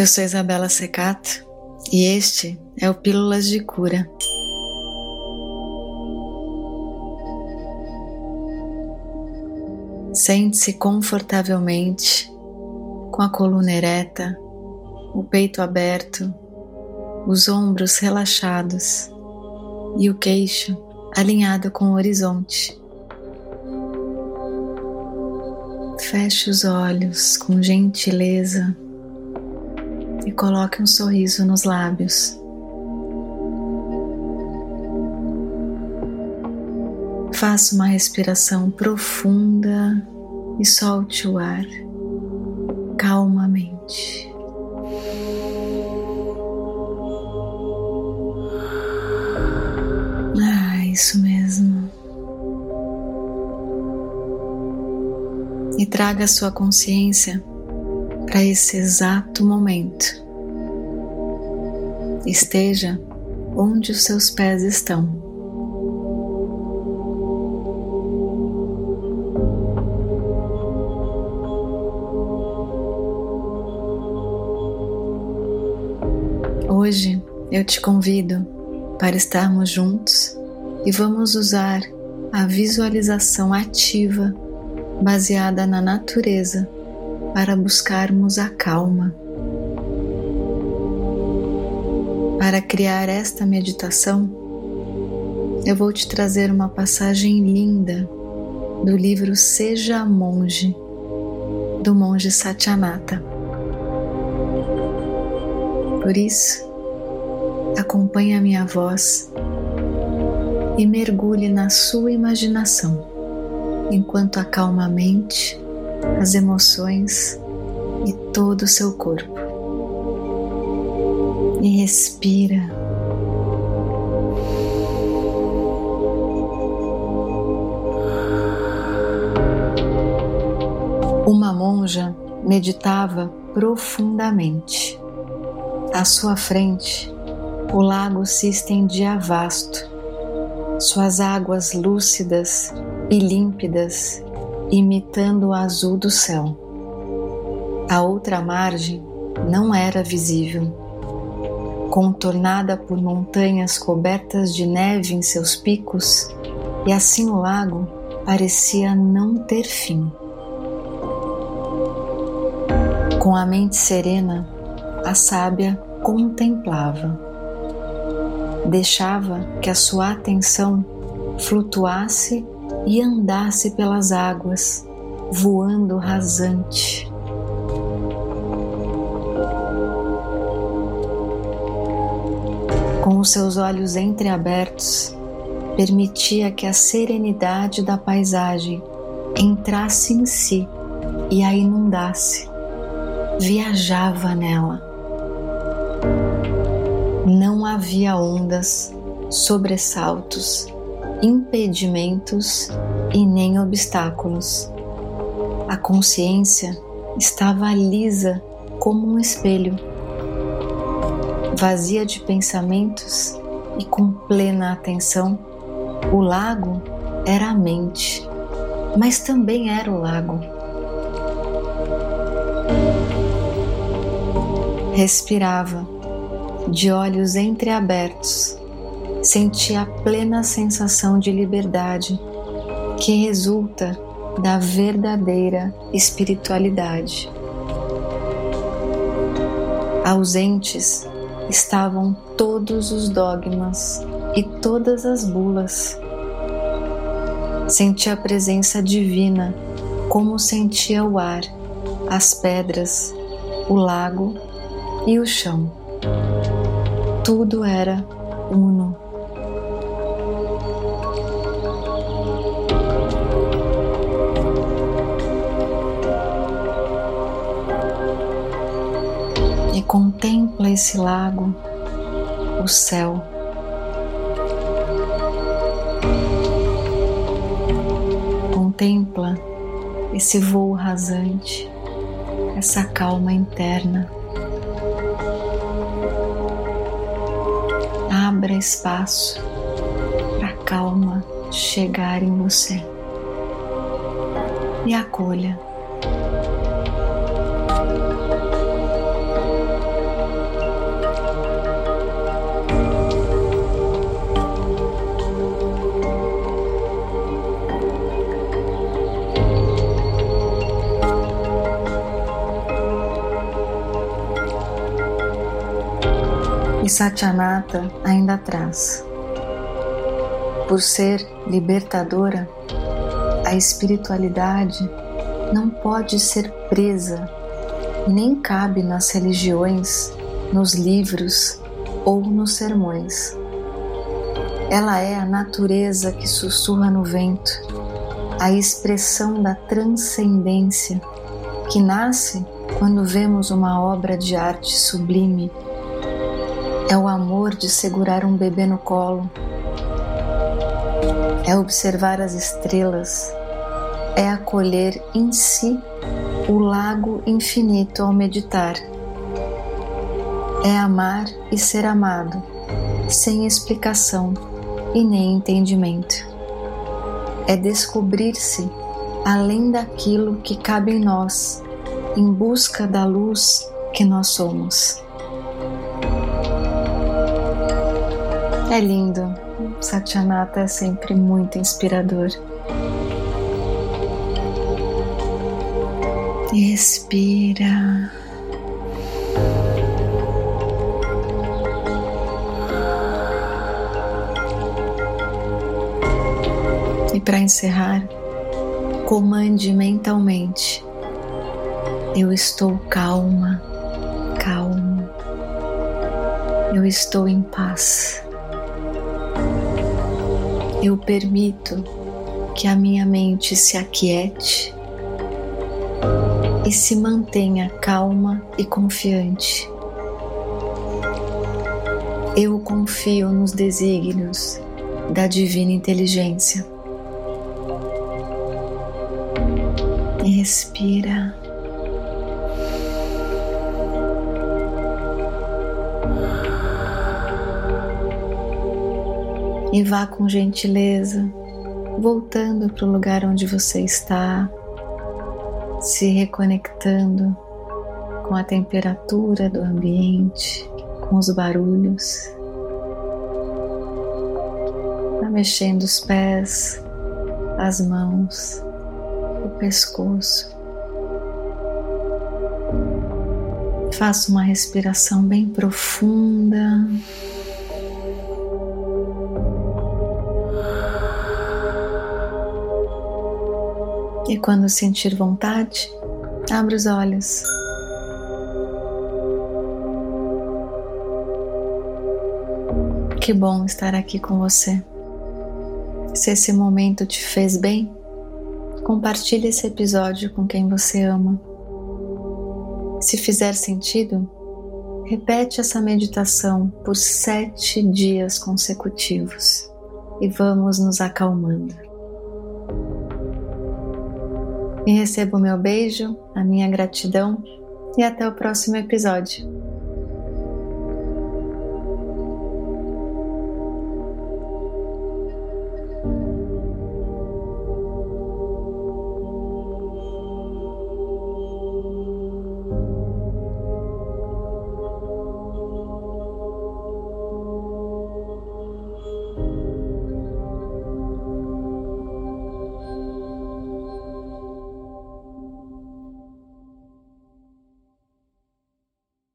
Eu sou Isabela Secato e este é o Pílulas de Cura. Sente-se confortavelmente, com a coluna ereta, o peito aberto, os ombros relaxados e o queixo alinhado com o horizonte. Feche os olhos com gentileza e coloque um sorriso nos lábios. Faça uma respiração profunda e solte o ar calmamente. Ah, isso mesmo. E traga a sua consciência para esse exato momento. Esteja onde os seus pés estão. Hoje eu te convido para estarmos juntos e vamos usar a visualização ativa baseada na natureza para buscarmos a calma. Para criar esta meditação, eu vou te trazer uma passagem linda do livro Seja Monge, do monge Satyanata. Por isso, acompanhe a minha voz e mergulhe na sua imaginação enquanto acalma a mente as emoções e todo o seu corpo. E respira. Uma monja meditava profundamente. À sua frente, o lago se estendia vasto, suas águas lúcidas e límpidas imitando o azul do céu. A outra margem não era visível. Contornada por montanhas cobertas de neve em seus picos, e assim o lago parecia não ter fim. Com a mente serena, a sábia contemplava. Deixava que a sua atenção flutuasse e andasse pelas águas, voando rasante. Com os seus olhos entreabertos, permitia que a serenidade da paisagem entrasse em si e a inundasse. Viajava nela. Não havia ondas, sobressaltos, impedimentos e nem obstáculos. A consciência estava lisa como um espelho, vazia de pensamentos e com plena atenção. O lago era a mente, mas também era o lago. Respirava, de olhos entreabertos, senti a plena sensação de liberdade que resulta da verdadeira espiritualidade. Ausentes estavam todos os dogmas e todas as bulas. Senti a presença divina como sentia o ar, as pedras, o lago e o chão. Tudo era uno. Contempla esse lago, o céu. Contempla esse voo rasante, essa calma interna. Abra espaço para a calma chegar em você e acolha. Satyanata ainda traz. Por ser libertadora, a espiritualidade não pode ser presa, nem cabe nas religiões, nos livros ou nos sermões. Ela é a natureza que sussurra no vento, a expressão da transcendência que nasce quando vemos uma obra de arte sublime. É o amor de segurar um bebê no colo, é observar as estrelas, é acolher em si o lago infinito ao meditar. É amar e ser amado, sem explicação e nem entendimento. É descobrir-se além daquilo que cabe em nós, em busca da luz que nós somos. É lindo, Satyanata é sempre muito inspirador. Respira. E para encerrar, comande mentalmente. Eu estou calma, calmo. Eu estou em paz. Eu permito que a minha mente se aquiete e se mantenha calma e confiante. Eu confio nos desígnios da divina inteligência. Respira. E vá com gentileza, voltando para o lugar onde você está se reconectando com a temperatura do ambiente, com os barulhos. Vai mexendo os pés, as mãos, o pescoço. Faça uma respiração bem profunda. E quando sentir vontade, abra os olhos. Que bom estar aqui com você. Se esse momento te fez bem, compartilhe esse episódio com quem você ama. Se fizer sentido, repete essa meditação por sete dias consecutivos e vamos nos acalmando. E receba o meu beijo, a minha gratidão e até o próximo episódio.